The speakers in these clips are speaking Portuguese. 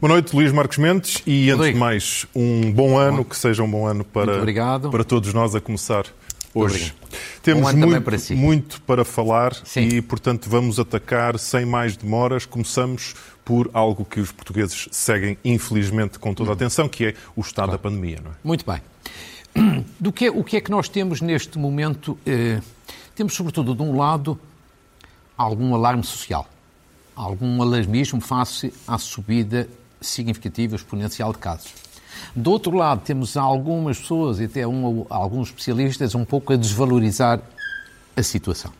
Boa noite, Luís Marcos Mendes, e antes de mais, um bom ano, que seja um bom ano para, para todos nós a começar hoje. Temos muito para, si. muito para falar Sim. e, portanto, vamos atacar sem mais demoras. Começamos por algo que os portugueses seguem, infelizmente, com toda a atenção, que é o estado claro. da pandemia. Não é? Muito bem. Do que, o que é que nós temos neste momento? Eh, temos, sobretudo, de um lado, algum alarme social, algum alarmismo face à subida significativa, exponencial de casos. Do outro lado, temos algumas pessoas e até um, alguns especialistas um pouco a desvalorizar a situação.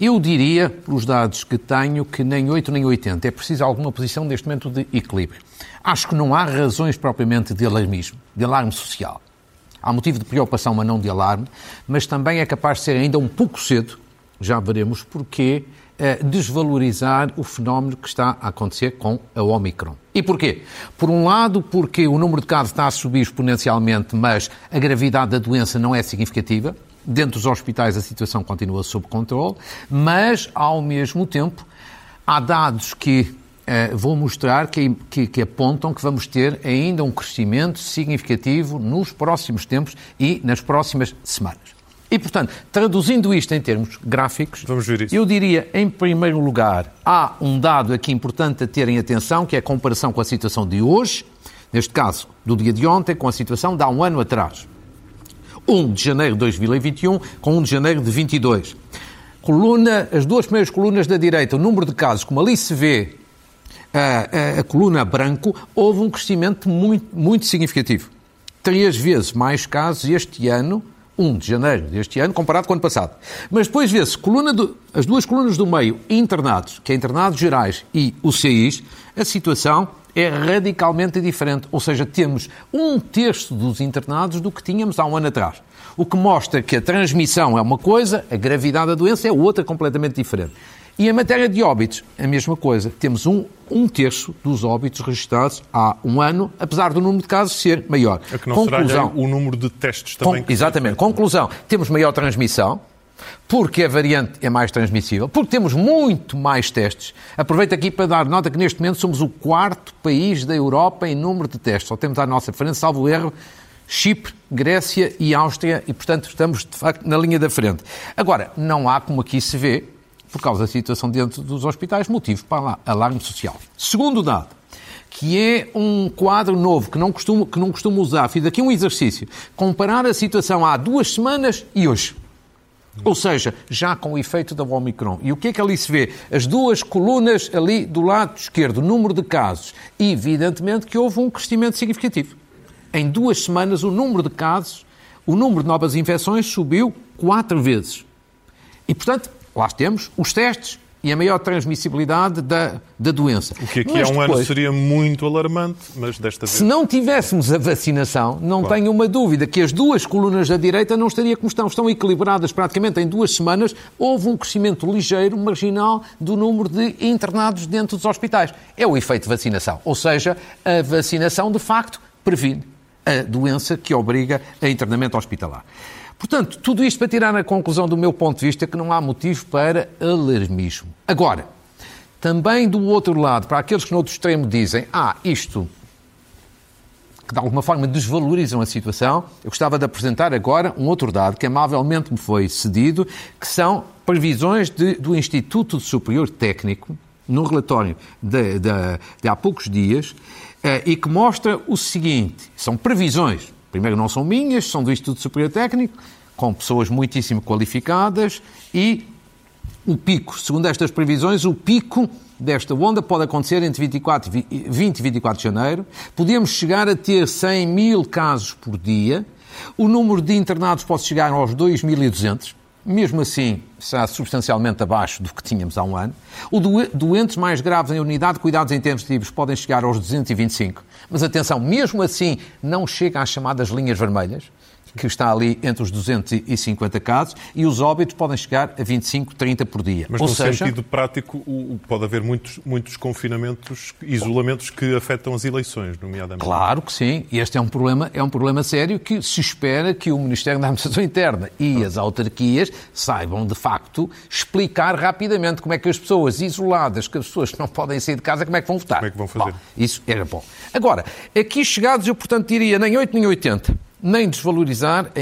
Eu diria, pelos dados que tenho, que nem 8 nem 80. É preciso alguma posição neste momento de equilíbrio. Acho que não há razões propriamente de alarmismo, de alarme social. Há motivo de preocupação, mas não de alarme, mas também é capaz de ser ainda um pouco cedo, já veremos porquê, desvalorizar o fenómeno que está a acontecer com a Omicron. E porquê? Por um lado, porque o número de casos está a subir exponencialmente, mas a gravidade da doença não é significativa. Dentro dos hospitais a situação continua sob controle, mas, ao mesmo tempo, há dados que uh, vou mostrar que, que, que, apontam que vamos ter ainda um crescimento significativo nos próximos tempos e nas próximas semanas. E, portanto, traduzindo isto em termos gráficos, eu diria, em primeiro lugar, há um dado aqui importante a terem atenção, que é a comparação com a situação de hoje, neste caso, do dia de ontem, com a situação de há um ano atrás. 1 de janeiro de 2021 com 1 de janeiro de 22. Coluna, as duas primeiras colunas da direita, o número de casos, como ali se vê a, a, a coluna branco, houve um crescimento muito, muito significativo. Três vezes mais casos este ano 1 de janeiro deste ano, comparado com o ano passado. Mas depois vê-se as duas colunas do meio, internados, que é internados gerais, e o CIs, a situação é radicalmente diferente. Ou seja, temos um terço dos internados do que tínhamos há um ano atrás. O que mostra que a transmissão é uma coisa, a gravidade da doença é outra completamente diferente. E em matéria de óbitos, a mesma coisa. Temos um, um terço dos óbitos registrados há um ano, apesar do número de casos ser maior. É que não Conclusão, será o número de testes também. Com, exatamente. Conclusão, temos maior transmissão, porque a variante é mais transmissível, porque temos muito mais testes. Aproveito aqui para dar nota que neste momento somos o quarto país da Europa em número de testes. Só temos à nossa frente, salvo erro, Chipre, Grécia e Áustria, e portanto estamos de facto na linha da frente. Agora, não há, como aqui se vê, por causa da situação dentro dos hospitais, motivo para alarme social. Segundo dado, que é um quadro novo que não costumo, que não costumo usar, fiz aqui um exercício, comparar a situação há duas semanas e hoje. Ou seja, já com o efeito da Omicron. E o que é que ali se vê? As duas colunas ali do lado esquerdo, número de casos. E, evidentemente, que houve um crescimento significativo. Em duas semanas, o número de casos, o número de novas infecções subiu quatro vezes. E, portanto, lá temos os testes e a maior transmissibilidade da, da doença. O que aqui mas há um depois, ano seria muito alarmante, mas desta vez... Se não tivéssemos a vacinação, não claro. tenho uma dúvida que as duas colunas da direita não estariam como estão. Estão equilibradas praticamente em duas semanas. Houve um crescimento ligeiro, marginal, do número de internados dentro dos hospitais. É o efeito de vacinação. Ou seja, a vacinação, de facto, previne a doença que obriga a internamento hospitalar. Portanto, tudo isto para tirar a conclusão do meu ponto de vista que não há motivo para alarmismo. Agora, também do outro lado, para aqueles que no outro extremo dizem, ah, isto que de alguma forma desvalorizam a situação, eu gostava de apresentar agora um outro dado que amavelmente me foi cedido, que são previsões de, do Instituto Superior Técnico, num relatório de, de, de há poucos dias, eh, e que mostra o seguinte: são previsões primeiro não são minhas, são do Instituto Superior Técnico, com pessoas muitíssimo qualificadas e o pico, segundo estas previsões, o pico desta onda pode acontecer entre 24, 20 e 24 de janeiro. Podemos chegar a ter 100 mil casos por dia. O número de internados pode chegar aos 2.200. Mesmo assim, será substancialmente abaixo do que tínhamos há um ano. O doentes mais graves em unidade de cuidados intensivos podem chegar aos 225. Mas atenção, mesmo assim, não chega às chamadas linhas vermelhas, que está ali entre os 250 casos, e os óbitos podem chegar a 25, 30 por dia. Mas, Ou no seja... sentido prático, pode haver muitos, muitos confinamentos, isolamentos que afetam as eleições, nomeadamente. Claro que sim. E este é um problema, é um problema sério que se espera que o Ministério da Administração Interna e as autarquias saibam, de facto, explicar rapidamente como é que as pessoas isoladas, que as pessoas que não podem sair de casa, como é que vão votar. Como é que vão fazer? Bom, isso era bom. Agora, aqui chegados, eu, portanto, diria nem 8 nem 80 nem desvalorizar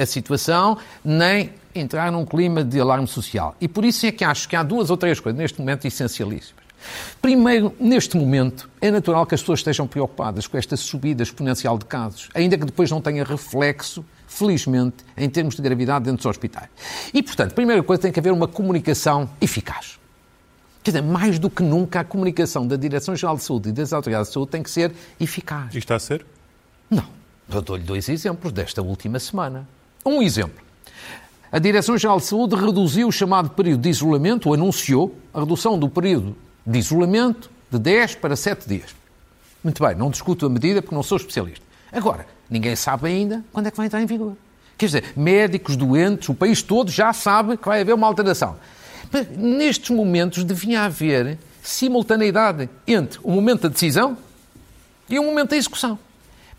a situação, nem entrar num clima de alarme social. E por isso é que acho que há duas ou três coisas neste momento essencialíssimas. Primeiro, neste momento, é natural que as pessoas estejam preocupadas com esta subida exponencial de casos, ainda que depois não tenha reflexo, felizmente, em termos de gravidade dentro dos hospitais. E, portanto, primeira coisa tem que haver uma comunicação eficaz. Quer dizer, mais do que nunca, a comunicação da Direção-Geral de Saúde e das autoridades de saúde tem que ser eficaz. E está a ser? Não. Eu dou-lhe dois exemplos desta última semana. Um exemplo. A Direção-Geral de Saúde reduziu o chamado período de isolamento, ou anunciou a redução do período de isolamento de 10 para 7 dias. Muito bem, não discuto a medida porque não sou especialista. Agora, ninguém sabe ainda quando é que vai entrar em vigor. Quer dizer, médicos, doentes, o país todo já sabe que vai haver uma alteração. Mas, nestes momentos devia haver simultaneidade entre o momento da decisão e o momento da execução.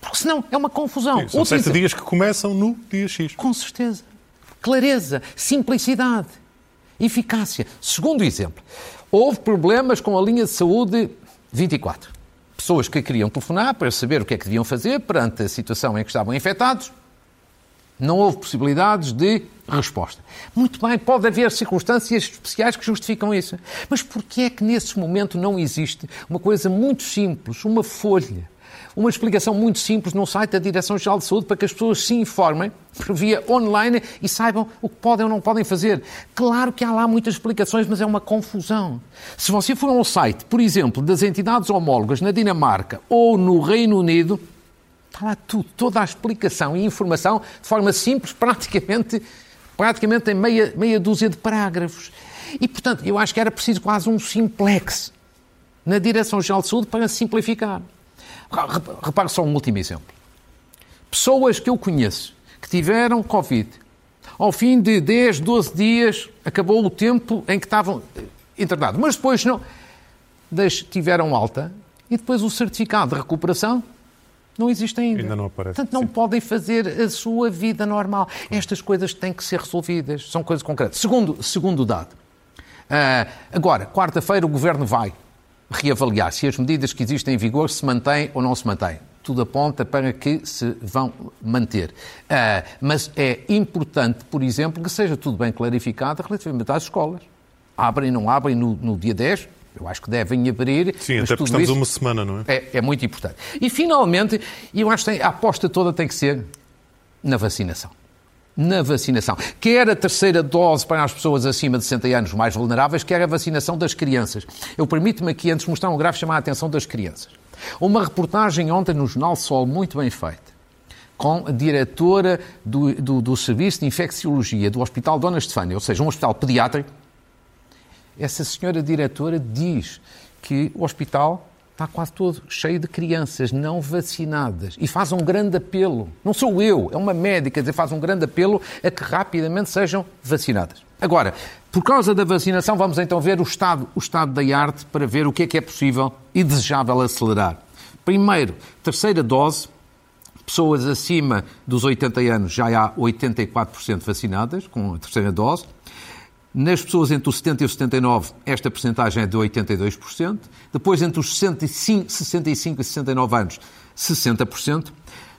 Porque senão é uma confusão. Sim, são sete dias que começam no dia X. Com certeza. Clareza, simplicidade, eficácia. Segundo exemplo, houve problemas com a linha de saúde 24. Pessoas que queriam telefonar para saber o que é que deviam fazer perante a situação em que estavam infectados. Não houve possibilidades de resposta. Muito bem, pode haver circunstâncias especiais que justificam isso. Mas por que é que nesse momento não existe uma coisa muito simples, uma folha, uma explicação muito simples no site da Direção-Geral de Saúde para que as pessoas se informem por via online e saibam o que podem ou não podem fazer. Claro que há lá muitas explicações, mas é uma confusão. Se você for ao site, por exemplo, das entidades homólogas na Dinamarca ou no Reino Unido, está lá tudo, toda a explicação e informação de forma simples, praticamente, praticamente em meia, meia dúzia de parágrafos. E, portanto, eu acho que era preciso quase um simplex na Direção-Geral de Saúde para simplificar. Repare só um último exemplo. Pessoas que eu conheço que tiveram Covid, ao fim de 10, 12 dias, acabou o tempo em que estavam internados, mas depois não, tiveram alta e depois o certificado de recuperação não existe ainda. Ainda não aparece. Portanto, não Sim. podem fazer a sua vida normal. Estas coisas têm que ser resolvidas, são coisas concretas. Segundo, segundo dado. Uh, agora, quarta-feira o Governo vai reavaliar se as medidas que existem em vigor se mantêm ou não se mantêm. Tudo aponta para que se vão manter. Uh, mas é importante, por exemplo, que seja tudo bem clarificado relativamente às escolas. Abrem, não abrem no, no dia 10, eu acho que devem abrir. Sim, até porque estamos uma semana, não é? é? É muito importante. E, finalmente, eu acho que a aposta toda tem que ser na vacinação na vacinação. Quer a terceira dose para as pessoas acima de 60 anos mais vulneráveis, quer a vacinação das crianças. Eu permito-me aqui, antes de mostrar um gráfico, chamar a atenção das crianças. Uma reportagem ontem no Jornal Sol, muito bem feita, com a diretora do, do, do Serviço de Infecciologia do Hospital Dona Estefânia, ou seja, um hospital pediátrico. Essa senhora diretora diz que o hospital está quase todo cheio de crianças não vacinadas e faz um grande apelo. Não sou eu, é uma médica, dizer, faz um grande apelo a que rapidamente sejam vacinadas. Agora, por causa da vacinação, vamos então ver o estado, o estado da arte para ver o que é que é possível e desejável acelerar. Primeiro, terceira dose, pessoas acima dos 80 anos já há 84% vacinadas com a terceira dose. Nas pessoas entre os 70 e os 79, esta percentagem é de 82%. Depois, entre os 65, 65 e 69 anos, 60%.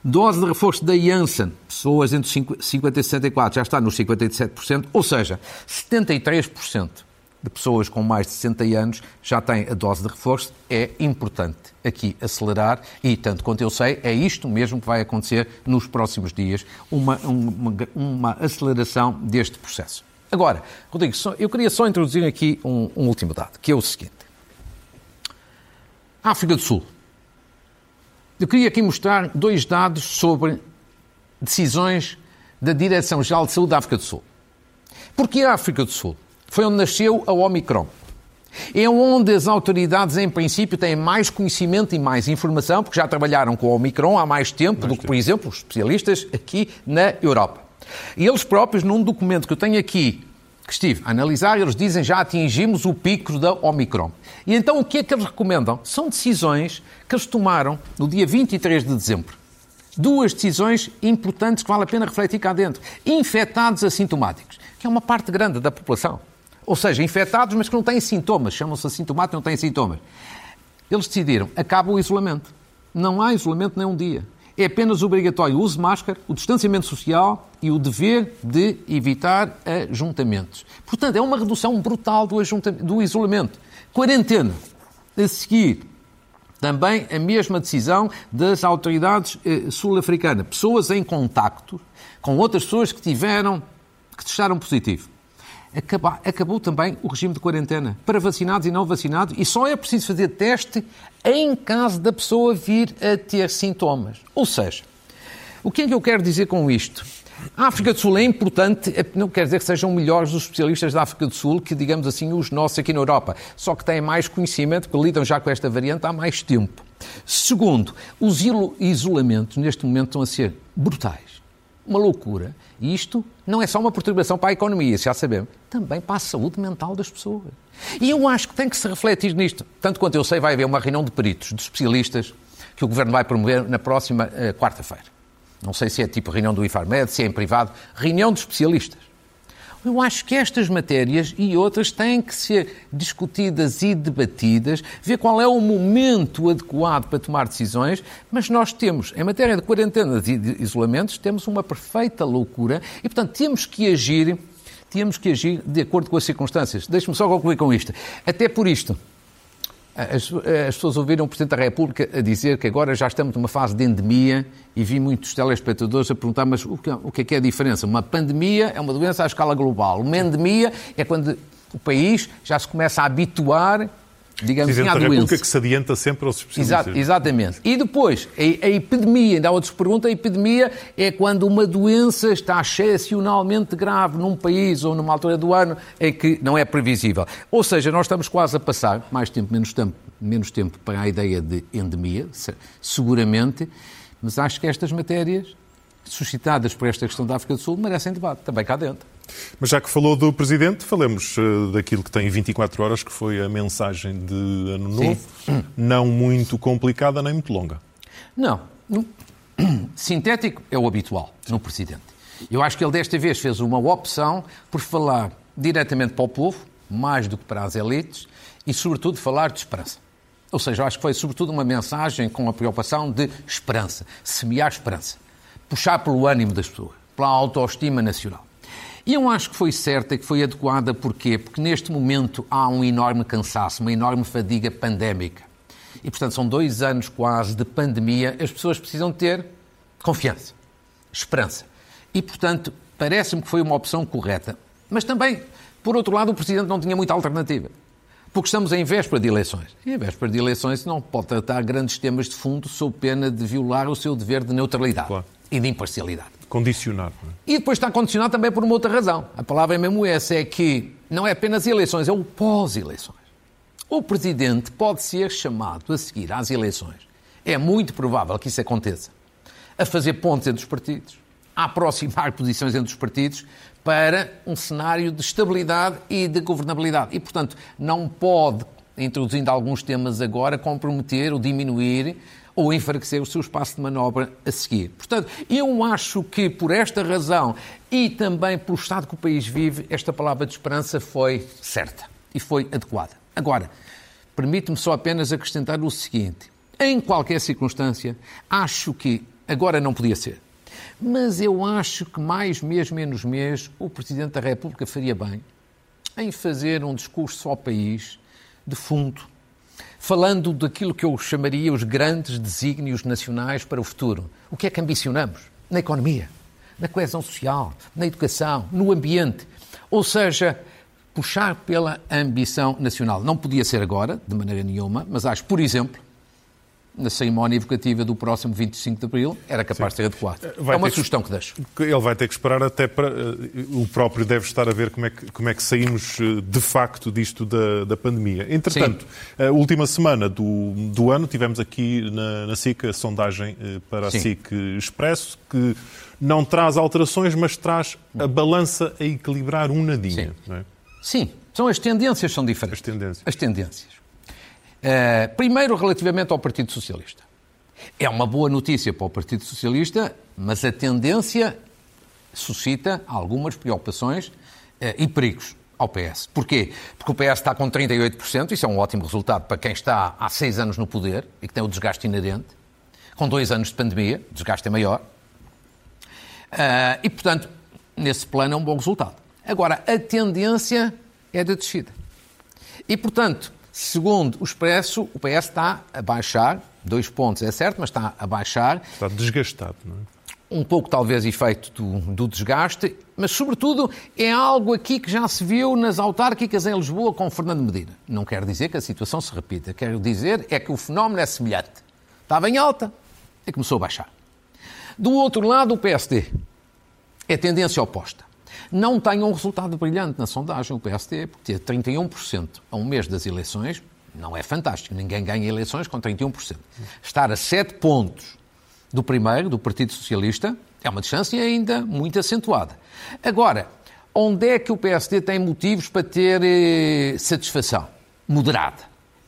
Dose de reforço da Janssen, pessoas entre os 50 e 64, já está nos 57%. Ou seja, 73% de pessoas com mais de 60 anos já têm a dose de reforço. É importante aqui acelerar e, tanto quanto eu sei, é isto mesmo que vai acontecer nos próximos dias, uma, uma, uma aceleração deste processo. Agora, Rodrigo, eu queria só introduzir aqui um, um último dado, que é o seguinte. África do Sul. Eu queria aqui mostrar dois dados sobre decisões da Direção-Geral de Saúde da África do Sul. Porque a África do Sul foi onde nasceu a Omicron. É onde as autoridades, em princípio, têm mais conhecimento e mais informação, porque já trabalharam com o Omicron há mais tempo mais do que, por exemplo, os especialistas aqui na Europa. E eles próprios, num documento que eu tenho aqui, que estive a analisar, eles dizem já atingimos o pico da Omicron. E então o que é que eles recomendam? São decisões que eles tomaram no dia 23 de dezembro. Duas decisões importantes que vale a pena refletir cá dentro. Infectados assintomáticos, que é uma parte grande da população. Ou seja, infectados, mas que não têm sintomas, chamam-se assintomáticos, não têm sintomas. Eles decidiram, acaba o isolamento. Não há isolamento nem um dia. É apenas obrigatório o uso de máscara, o distanciamento social e o dever de evitar ajuntamentos. Portanto, é uma redução brutal do, do isolamento. Quarentena. A seguir, também a mesma decisão das autoridades eh, sul-africanas. Pessoas em contacto com outras pessoas que tiveram, que testaram positivo acabou, acabou também o regime de quarentena para vacinados e não vacinados e só é preciso fazer teste em caso da pessoa vir a ter sintomas. Ou seja, o que é que eu quero dizer com isto? A África do Sul é importante, não quer dizer que sejam melhores os especialistas da África do Sul que, digamos assim, os nossos aqui na Europa. Só que têm mais conhecimento, porque lidam já com esta variante há mais tempo. Segundo, os isolamentos neste momento estão a ser brutais. Uma loucura. E isto não é só uma perturbação para a economia, já sabemos, também para a saúde mental das pessoas. E eu acho que tem que se refletir nisto. Tanto quanto eu sei, vai haver uma reunião de peritos, de especialistas, que o Governo vai promover na próxima uh, quarta-feira. Não sei se é tipo reunião do IFARMED, se é em privado. Reunião de especialistas. Eu acho que estas matérias e outras têm que ser discutidas e debatidas, ver qual é o momento adequado para tomar decisões, mas nós temos, em matéria de quarentenas e de isolamentos, temos uma perfeita loucura e, portanto, temos que agir, temos que agir de acordo com as circunstâncias. Deixe-me só concluir com isto. Até por isto, as, as, pessoas ouviram o Presidente da República a dizer que agora já estamos numa fase de endemia e vi muitos telespectadores a perguntar mas o que, o que é que é a diferença? Uma pandemia é uma doença à escala global. Uma endemia é quando o país já se começa a habituar digamos assim, à. República que se adianta sempre aos especialistas. Exato, exatamente. E depois, a, a epidemia, ainda há outros que perguntam, a epidemia é quando uma doença está excepcionalmente grave num país ou numa altura do ano em que não é previsível. Ou seja, nós estamos quase a passar, mais tempo, menos tempo, menos tempo para a ideia de endemia, seguramente, mas acho que estas matérias suscitadas por esta questão da África do Sul merecem debate, também cá dentro. Mas já que falou do Presidente, falemos uh, daquilo que tem 24 horas, que foi a mensagem de Ano Novo, Sim. não muito complicada nem muito longa. Não. Sintético é o habitual no Presidente. Eu acho que ele desta vez fez uma opção por falar diretamente para o povo, mais do que para as elites, e sobretudo falar de esperança. Ou seja, eu acho que foi sobretudo uma mensagem com a preocupação de esperança, semear esperança, puxar pelo ânimo das pessoas, pela autoestima nacional. E eu acho que foi certa, que foi adequada, porquê? Porque neste momento há um enorme cansaço, uma enorme fadiga pandémica. E, portanto, são dois anos quase de pandemia, as pessoas precisam ter confiança, esperança. E, portanto, parece-me que foi uma opção correta. Mas também, por outro lado, o Presidente não tinha muita alternativa. Porque estamos em véspera de eleições. E em véspera de eleições não pode tratar grandes temas de fundo sob pena de violar o seu dever de neutralidade claro. e de imparcialidade. Condicionado. É? E depois está condicionado também por uma outra razão. A palavra é mesmo essa, é que não é apenas eleições, é o pós-eleições. O Presidente pode ser chamado a seguir às eleições. É muito provável que isso aconteça. A fazer pontos entre os partidos, a aproximar posições entre os partidos para um cenário de estabilidade e de governabilidade. E, portanto, não pode, introduzindo alguns temas agora, comprometer ou diminuir ou enfraquecer o seu espaço de manobra a seguir. Portanto, eu acho que por esta razão e também pelo estado que o país vive, esta palavra de esperança foi certa e foi adequada. Agora, permite-me só apenas acrescentar o seguinte: em qualquer circunstância, acho que agora não podia ser. Mas eu acho que mais mês, menos mês, o Presidente da República faria bem em fazer um discurso ao país de fundo, falando daquilo que eu chamaria os grandes desígnios nacionais para o futuro. O que é que ambicionamos? Na economia, na coesão social, na educação, no ambiente. Ou seja, puxar pela ambição nacional. Não podia ser agora, de maneira nenhuma, mas acho, por exemplo, na cerimónia evocativa do próximo 25 de Abril, era capaz Sim. de ser adequado. Vai é uma sugestão que, que deixo. Ele vai ter que esperar até para... Eh, o próprio deve estar a ver como é que, como é que saímos eh, de facto disto da, da pandemia. Entretanto, Sim. a última semana do, do ano tivemos aqui na, na SIC a sondagem eh, para a Sim. SIC Expresso, que não traz alterações, mas traz a balança a equilibrar um nadinho. Sim, é? Sim. são as tendências são diferentes. As tendências. As tendências. Uh, primeiro, relativamente ao Partido Socialista. É uma boa notícia para o Partido Socialista, mas a tendência suscita algumas preocupações uh, e perigos ao PS. Porquê? Porque o PS está com 38%, isso é um ótimo resultado para quem está há seis anos no poder e que tem o desgaste inerente. Com dois anos de pandemia, o desgaste é maior. Uh, e, portanto, nesse plano é um bom resultado. Agora, a tendência é de descida. E, portanto, Segundo o Expresso, o PS está a baixar, dois pontos é certo, mas está a baixar. Está desgastado, não é? Um pouco, talvez, efeito do, do, desgaste, mas, sobretudo, é algo aqui que já se viu nas autárquicas em Lisboa com Fernando Medina. Não quer dizer que a situação se repita, quero dizer é que o fenómeno é semelhante. Estava em alta e começou a baixar. Do outro lado, o PSD. É tendência oposta não tem um resultado brilhante na sondagem, o PST, porque ter 31% a um mês das eleições não é fantástico. Ninguém ganha eleições com 31%. Estar a 7 pontos do primeiro, do Partido Socialista, é uma distância ainda muito acentuada. Agora, onde é que o PSD tem motivos para ter eh, satisfação moderada?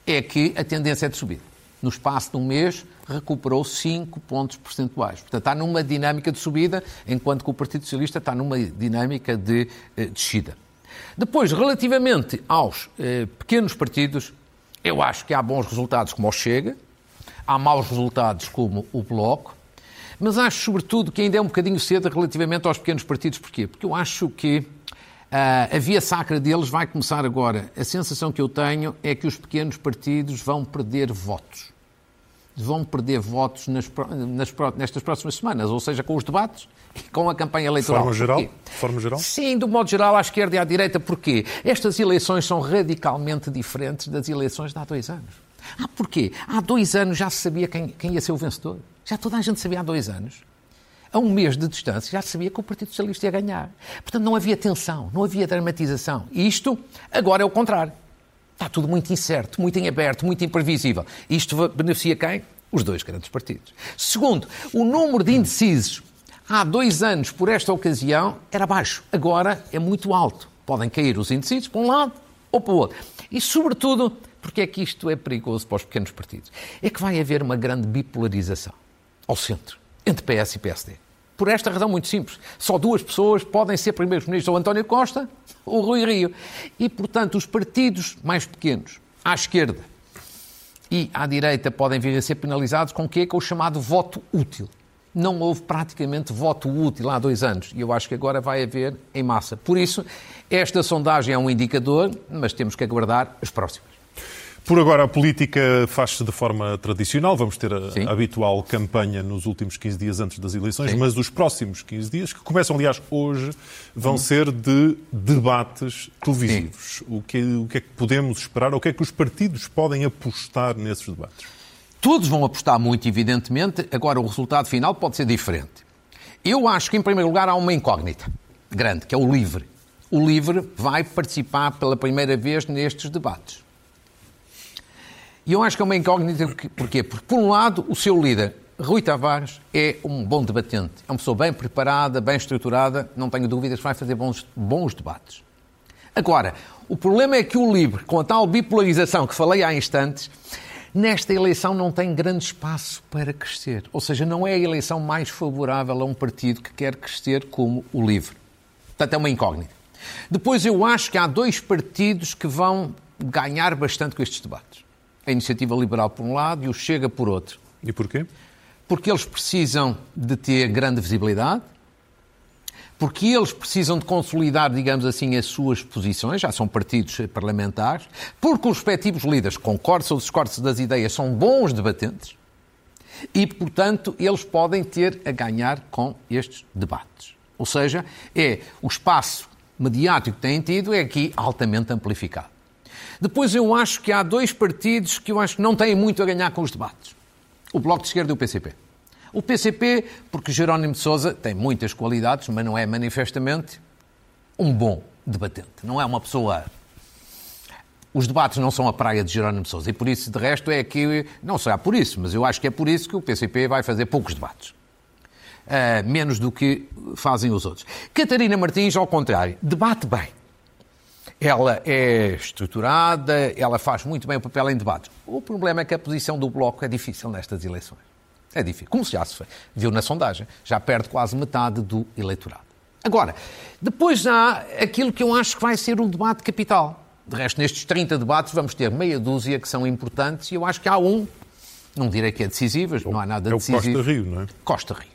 É que a tendência é de subida. No espaço de um mês, recuperou 5 pontos percentuais. Portanto, está numa dinâmica de subida, enquanto que o Partido Socialista está numa dinâmica de eh, descida. Depois, relativamente aos eh, pequenos partidos, eu acho que há bons resultados como o Chega, há maus resultados como o Bloco, mas acho, sobretudo, que ainda é um bocadinho cedo relativamente aos pequenos partidos. Porquê? Porque eu acho que uh, a via sacra deles vai começar agora. A sensação que eu tenho é que os pequenos partidos vão perder votos vão perder votos nas, nas, nestas próximas semanas, ou seja, com os debates e com a campanha eleitoral. De forma geral? De forma geral? Sim, do modo geral, à esquerda e à direita. Porquê? Estas eleições são radicalmente diferentes das eleições de há dois anos. Ah, porquê? Há dois anos já se sabia quem, quem ia ser o vencedor. Já toda a gente sabia há dois anos. A um mês de distância já sabia que o Partido Socialista ia ganhar. Portanto, não havia tensão, não havia dramatização. E isto agora é o contrário. Está tudo muito incerto, muito em aberto, muito imprevisível. Isto beneficia quem? Os dois grandes partidos. Segundo, o número de indecisos há dois anos, por esta ocasião, era baixo. Agora é muito alto. Podem cair os indecisos para um lado ou para o outro. E, sobretudo, porque é que isto é perigoso para os pequenos partidos? É que vai haver uma grande bipolarização ao centro, entre PS e PSD. Por esta razão muito simples. Só duas pessoas podem ser primeiros-ministros, ou António Costa ou Rui Rio. E, portanto, os partidos mais pequenos, à esquerda e à direita, podem vir a ser penalizados com o quê? Com o chamado voto útil. Não houve praticamente voto útil há dois anos e eu acho que agora vai haver em massa. Por isso, esta sondagem é um indicador, mas temos que aguardar as próximas. Por agora, a política faz-se de forma tradicional. Vamos ter a Sim. habitual campanha nos últimos 15 dias antes das eleições, Sim. mas os próximos 15 dias, que começam, aliás, hoje, vão hum. ser de debates televisivos. O que, o que é que podemos esperar? O que é que os partidos podem apostar nesses debates? Todos vão apostar muito, evidentemente. Agora, o resultado final pode ser diferente. Eu acho que, em primeiro lugar, há uma incógnita grande, que é o LIVRE. O LIVRE vai participar pela primeira vez nestes debates. E eu acho que é uma incógnita. Porquê? Porque, por um lado, o seu líder, Rui Tavares, é um bom debatente. É uma pessoa bem preparada, bem estruturada, não tenho dúvidas vai fazer bons, bons debates. Agora, o problema é que o LIVRE, com a tal bipolarização que falei há instantes, nesta eleição não tem grande espaço para crescer. Ou seja, não é a eleição mais favorável a um partido que quer crescer como o LIVRE. Portanto, é uma incógnita. Depois, eu acho que há dois partidos que vão ganhar bastante com estes debates a Iniciativa Liberal por um lado e o Chega por outro. E porquê? Porque eles precisam de ter grande visibilidade, porque eles precisam de consolidar, digamos assim, as suas posições, já são partidos parlamentares, porque os respectivos líderes, concordam ou discordam das ideias, são bons debatentes e, portanto, eles podem ter a ganhar com estes debates. Ou seja, é o espaço mediático que têm tido é aqui altamente amplificado. Depois eu acho que há dois partidos que eu acho que não têm muito a ganhar com os debates. o Bloco de Esquerda e o PCP. O PCP, porque Jerónimo de Sousa tem muitas qualidades, mas não é manifestamente um bom debatente. Não é uma pessoa os debates não são a praia de Jerónimo Sousa e por isso, de resto, é que, não será por isso, mas eu acho que é por isso que o PCP vai fazer poucos debates. Uh, menos do que fazem os outros. Catarina Martins, ao contrário, debate bem. Ela é estruturada, ela faz muito bem o papel em debates. O problema é que a posição do Bloco é difícil nestas eleições. É difícil. Como já se viu na sondagem, já perde quase metade do eleitorado. Agora, depois há aquilo que eu acho que vai ser um debate capital de resto, nestes 30 debates vamos ter meia dúzia que são importantes e eu acho que há um, não direi que é decisivo, não há nada é decisivo. Costa Rio, não é? Costa Rio.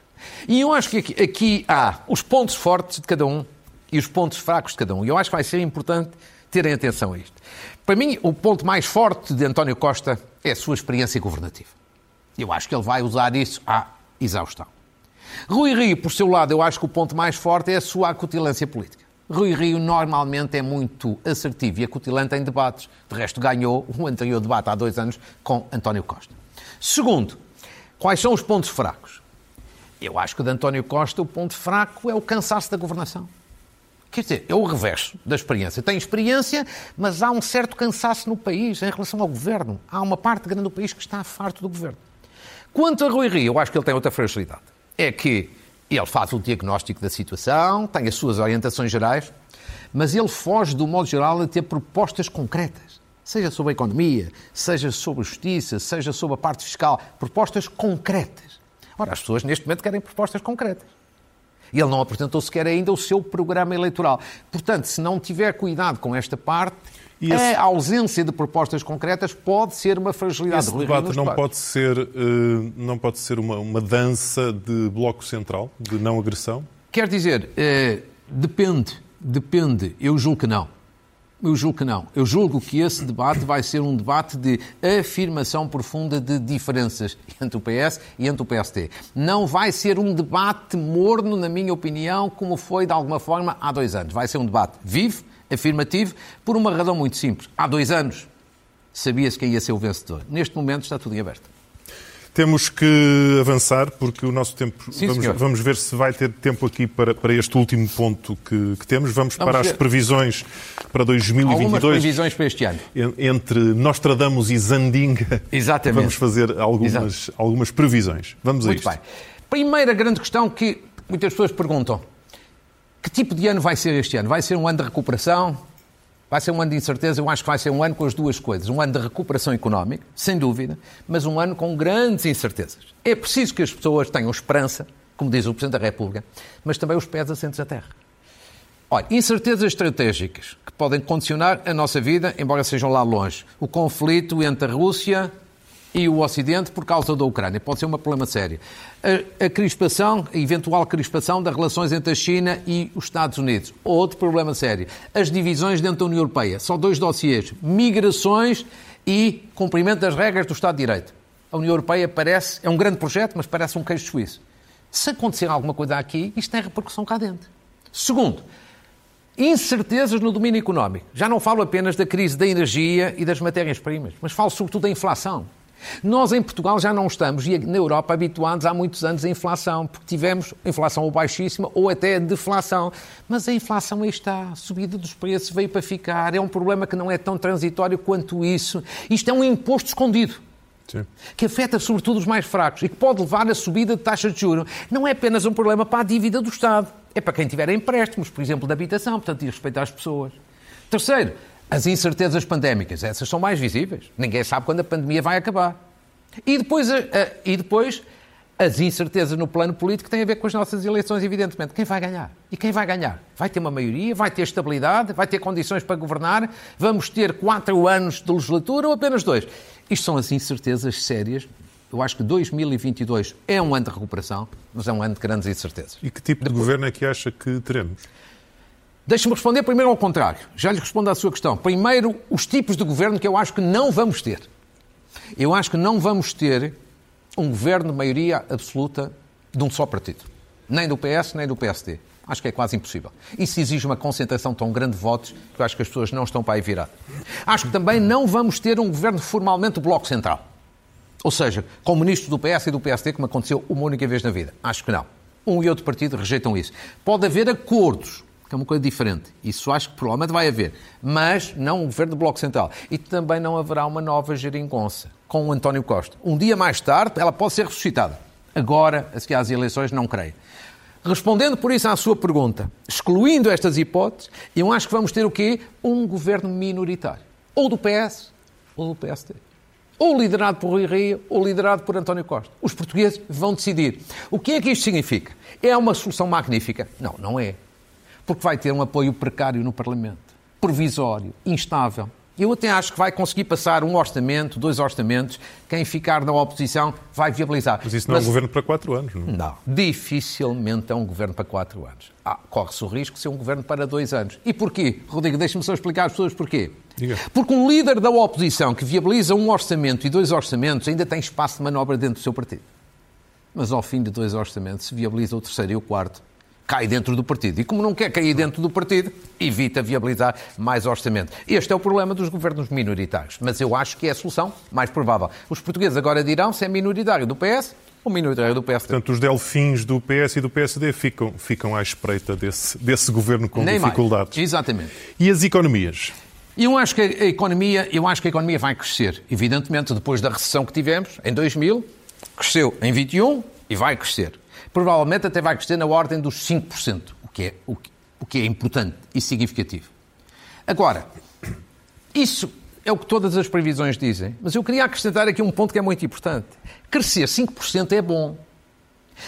E eu acho que aqui, aqui há os pontos fortes de cada um e os pontos fracos de cada um. E eu acho que vai ser importante terem atenção a isto. Para mim, o ponto mais forte de António Costa é a sua experiência governativa. Eu acho que ele vai usar isso à exaustão. Rui Rio, por seu lado, eu acho que o ponto mais forte é a sua acutilância política. Rui Rio normalmente é muito assertivo e acutilante em debates. De resto, ganhou o anterior debate há dois anos com António Costa. Segundo, quais são os pontos fracos? Eu acho que de António Costa o ponto fraco é o cansaço da governação. Quer dizer, é o reverso da experiência. Tem experiência, mas há um certo cansaço no país em relação ao governo. Há uma parte grande do país que está farto do governo. Quanto a Rui Rio, eu acho que ele tem outra fragilidade. É que ele faz o diagnóstico da situação, tem as suas orientações gerais, mas ele foge, do modo geral, a ter propostas concretas. Seja sobre a economia, seja sobre a justiça, seja sobre a parte fiscal. Propostas concretas. Ora, as pessoas neste momento querem propostas concretas. Ele não apresentou sequer ainda o seu programa eleitoral. Portanto, se não tiver cuidado com esta parte, esse... A ausência de propostas concretas pode ser uma fragilidade. Esse debate não pode ser, uh, não pode ser uma, uma dança de bloco central, de não agressão? Quer dizer, uh, depende, depende. Eu julgo que não. Eu julgo que não. Eu julgo que esse debate vai ser um debate de afirmação profunda de diferenças entre o PS e entre o PST. Não vai ser um debate morno, na minha opinião, como foi de alguma forma há dois anos. Vai ser um debate vivo, afirmativo, por uma razão muito simples. Há dois anos sabia-se quem ia ser o vencedor. Neste momento está tudo em aberto. Temos que avançar, porque o nosso tempo. Sim, vamos, vamos, ver se vai ter tempo aqui para, para este último ponto que, que temos. Vamos, vamos para ver. as previsões para 2022. Algumas previsões para este ano. Entre Nostradamus e Zandinga. Exatamente. Vamos fazer algumas, algumas previsões. Vamos Muito a isto. Bem. Primeira grande questão que muitas pessoas perguntam: que tipo de ano vai ser este ano? Vai ser um ano de recuperação? Vai ser um ano de incerteza? Eu acho que vai ser um ano com as duas coisas. Um ano de recuperação económica, sem dúvida, mas um ano com grandes incertezas. É preciso que as pessoas tenham esperança, como diz o Presidente da República, mas também os pés assentos à terra. Olha, incertezas estratégicas que podem condicionar a nossa vida, embora sejam lá longe. O conflito entre a Rússia e o Ocidente por causa da Ucrânia. Pode ser um problema sério. A, a, crispação, a eventual crispação das relações entre a China e os Estados Unidos. Outro problema sério. As divisões dentro da União Europeia. Só dois dossiês. Migrações e cumprimento das regras do Estado de Direito. A União Europeia parece, é um grande projeto, mas parece um queijo suíço. Se acontecer alguma coisa aqui, isto tem repercussão cá dentro. Segundo, incertezas no domínio económico. Já não falo apenas da crise da energia e das matérias-primas, mas falo sobretudo da inflação. Nós em Portugal já não estamos, e na Europa, habituados há muitos anos à inflação, porque tivemos inflação ou baixíssima ou até deflação. Mas a inflação aí está, a subida dos preços veio para ficar, é um problema que não é tão transitório quanto isso. Isto é um imposto escondido. Sim. que afeta sobretudo os mais fracos e que pode levar a subida de taxas de juros. Não é apenas um problema para a dívida do Estado, é para quem tiver empréstimos, por exemplo, de habitação, portanto, diz respeito às pessoas. Terceiro, as incertezas pandémicas, essas são mais visíveis. Ninguém sabe quando a pandemia vai acabar. E depois, e depois as incertezas no plano político têm a ver com as nossas eleições, evidentemente. Quem vai ganhar? E quem vai ganhar? Vai ter uma maioria? Vai ter estabilidade? Vai ter condições para governar? Vamos ter quatro anos de legislatura ou apenas dois? Isto são as incertezas sérias. Eu acho que 2022 é um ano de recuperação, mas é um ano de grandes incertezas. E que tipo de Depois... governo é que acha que teremos? Deixe-me responder primeiro ao contrário. Já lhe respondo à sua questão. Primeiro, os tipos de governo que eu acho que não vamos ter. Eu acho que não vamos ter um governo de maioria absoluta de um só partido. Nem do PS, nem do PSD. Acho que é quase impossível. Isso exige uma concentração tão grande de votos que eu acho que as pessoas não estão para aí virar. Acho que também não vamos ter um governo formalmente do Bloco Central. Ou seja, com ministros do PS e do PSD, como aconteceu uma única vez na vida. Acho que não. Um e outro partido rejeitam isso. Pode haver acordos, que é uma coisa diferente. Isso acho que provavelmente vai haver. Mas não um governo do Bloco Central. E também não haverá uma nova geringonça com o António Costa. Um dia mais tarde, ela pode ser ressuscitada. Agora, a seguir às eleições, não creio. Respondendo por isso à sua pergunta, excluindo estas hipóteses, eu acho que vamos ter o quê? Um governo minoritário. Ou do PS ou do PSD. Ou liderado por Rui Rio, ou liderado por António Costa. Os portugueses vão decidir. O que é que isto significa? É uma solução magnífica? Não, não é. Porque vai ter um apoio precário no Parlamento. Provisório, instável. Eu até acho que vai conseguir passar um orçamento, dois orçamentos. Quem ficar na oposição vai viabilizar. Mas isso não Mas, é um governo para quatro anos, não? Não, dificilmente é um governo para quatro anos. Ah, corre-se o risco de ser um governo para dois anos. E porquê? Rodrigo, deixe-me só explicar às pessoas porquê. Diga. Porque um líder da oposição que viabiliza um orçamento e dois orçamentos ainda tem espaço de manobra dentro do seu partido. Mas ao fim de dois orçamentos se viabiliza o terceiro e o quarto cai dentro do partido. E como não quer cair dentro do partido, evita viabilizar mais orçamento. Este é o problema dos governos minoritários. Mas eu acho que é a solução mais provável. Os portugueses agora dirão se é minoritário do PS ou minoritário do PSD. Portanto, os delfins do PS e do PSD ficam, ficam à espreita desse, desse governo com Nem dificuldades. Mais. Exatamente. E as economias? Eu acho que a economia, eu acho que a economia vai crescer. Evidentemente, depois da recessão que tivemos em 2000, cresceu em 21 e vai crescer provavelmente até vai crescer na ordem dos 5%, o que é, o que, o que é importante e significativo. Agora, isso é o que todas as previsões dizem, mas eu queria acrescentar aqui um ponto que é muito importante. Crescer 5% é bom.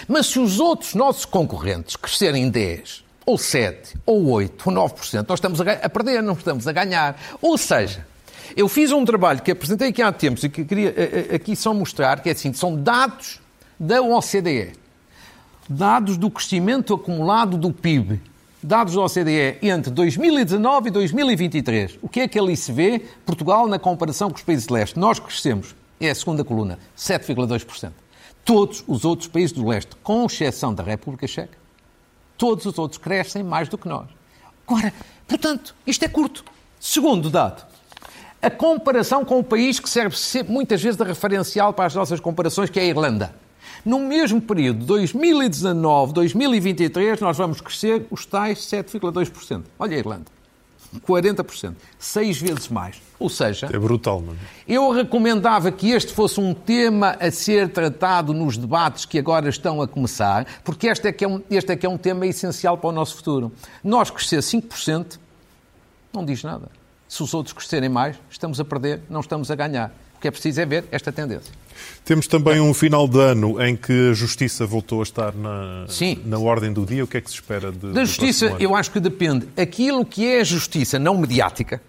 Mas se os outros nossos concorrentes crescerem 10, ou 7, ou 8, ou 9%, nós estamos a, perder, não estamos a ganhar. Ou seja, eu fiz um trabalho que apresentei aqui há tempos e que queria eh, eh, aqui só mostrar, que é assim, são dados da OCDE dados do crescimento acumulado do PIB, dados da OCDE entre 2019 e 2023. O que é que ali se vê? Portugal na comparação com os países de leste. Nós crescemos, é a segunda coluna, 7,2%. Todos os outros países do leste, com exceção da República Checa, todos os outros crescem mais do que nós. Agora, portanto, isto é curto. Segundo dado, a comparação com o país que serve muitas vezes de referencial para as nossas comparações, que é a Irlanda. No mesmo período, 2019-2023, nós vamos crescer os tais 7,2%. Olha a Irlanda. 40%. Seis vezes mais. Ou seja... É brutal, não é? Eu recomendava que este fosse um tema a ser tratado nos debates que agora estão a começar, porque este é que é um, este é, que é um tema essencial para o nosso futuro. Nós crescer 5% não diz nada. Se os outros crescerem mais, estamos a perder, não estamos a ganhar. O que é preciso é ver esta tendência. Temos também um final de ano em que a Justiça voltou a estar na, Sim. na ordem do dia. O que é que se espera de, da Justiça? Eu acho que depende. Aquilo que é a Justiça não mediática,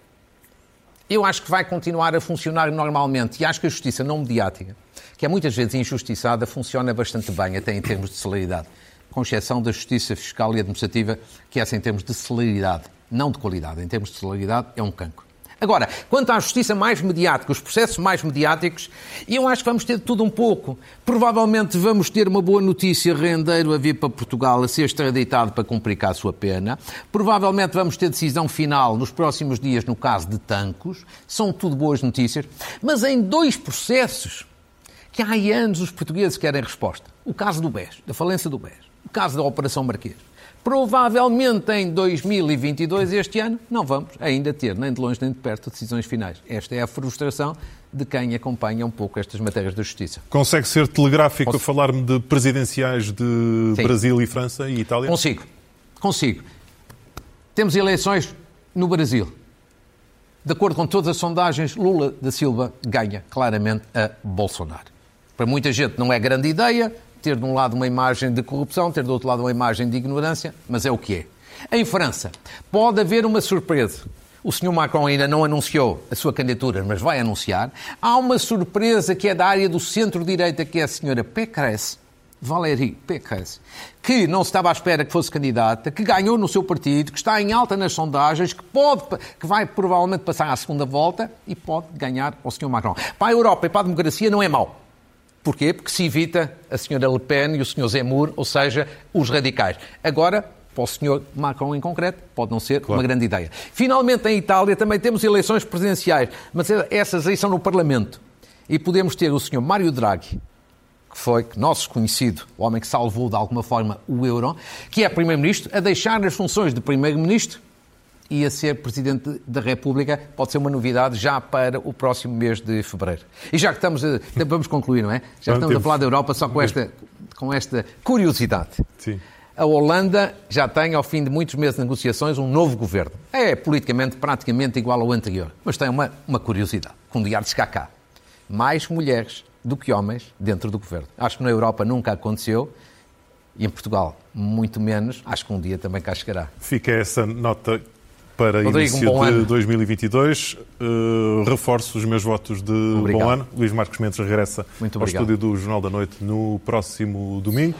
eu acho que vai continuar a funcionar normalmente. E acho que a Justiça não mediática, que é muitas vezes injustiçada, funciona bastante bem, até em termos de celeridade. Com exceção da Justiça Fiscal e Administrativa, que essa em termos de celeridade, não de qualidade, em termos de celeridade, é um cancro. Agora, quanto à justiça mais mediática, os processos mais mediáticos, eu acho que vamos ter tudo um pouco. Provavelmente vamos ter uma boa notícia, rendeiro a vir para Portugal a ser extraditado para cumprir a sua pena. Provavelmente vamos ter decisão final nos próximos dias no caso de Tancos. São tudo boas notícias. Mas em dois processos que há anos os portugueses querem resposta. O caso do BES, da falência do BES. O caso da Operação Marquês. Provavelmente em 2022, este ano, não vamos ainda ter, nem de longe nem de perto, decisões finais. Esta é a frustração de quem acompanha um pouco estas matérias da justiça. Consegue ser telegráfico Posso... a falar-me de presidenciais de Sim. Brasil e França e Itália? Consigo. Consigo. Temos eleições no Brasil. De acordo com todas as sondagens, Lula da Silva ganha claramente a Bolsonaro. Para muita gente não é grande ideia, ter de um lado uma imagem de corrupção, ter do outro lado uma imagem de ignorância, mas é o que é. Em França, pode haver uma surpresa. O Sr. Macron ainda não anunciou a sua candidatura, mas vai anunciar. Há uma surpresa que é da área do centro-direita, que é a Sra. Pécresse, Valérie Pécresse, que não se estava à espera que fosse candidata, que ganhou no seu partido, que está em alta nas sondagens, que, pode, que vai provavelmente passar à segunda volta e pode ganhar ao Sr. Macron. Para a Europa e para a democracia não é mau. Porquê? Porque se evita a senhora Le Pen e o senhor Zemmour, ou seja, os radicais. Agora, para o senhor Macron em concreto, pode não ser claro. uma grande ideia. Finalmente, em Itália também temos eleições presidenciais, mas essas aí são no Parlamento. E podemos ter o senhor Mário Draghi, que foi nosso conhecido, o homem que salvou de alguma forma o euro, que é primeiro-ministro, a deixar as funções de primeiro-ministro e a ser Presidente da República pode ser uma novidade já para o próximo mês de fevereiro. E já que estamos, a, vamos concluir, não é? Já não, estamos temos... a falar da Europa só com esta, com esta curiosidade. Sim. A Holanda já tem, ao fim de muitos meses de negociações, um novo governo. É politicamente praticamente igual ao anterior, mas tem uma, uma curiosidade, com um diário de cá. Mais mulheres do que homens dentro do governo. Acho que na Europa nunca aconteceu e em Portugal muito menos. Acho que um dia também cá chegará. Fica essa nota para Rodrigo, início um de ano. 2022. Uh, reforço os meus votos de obrigado. bom ano. Luís Marcos Mendes regressa ao estúdio do Jornal da Noite no próximo domingo.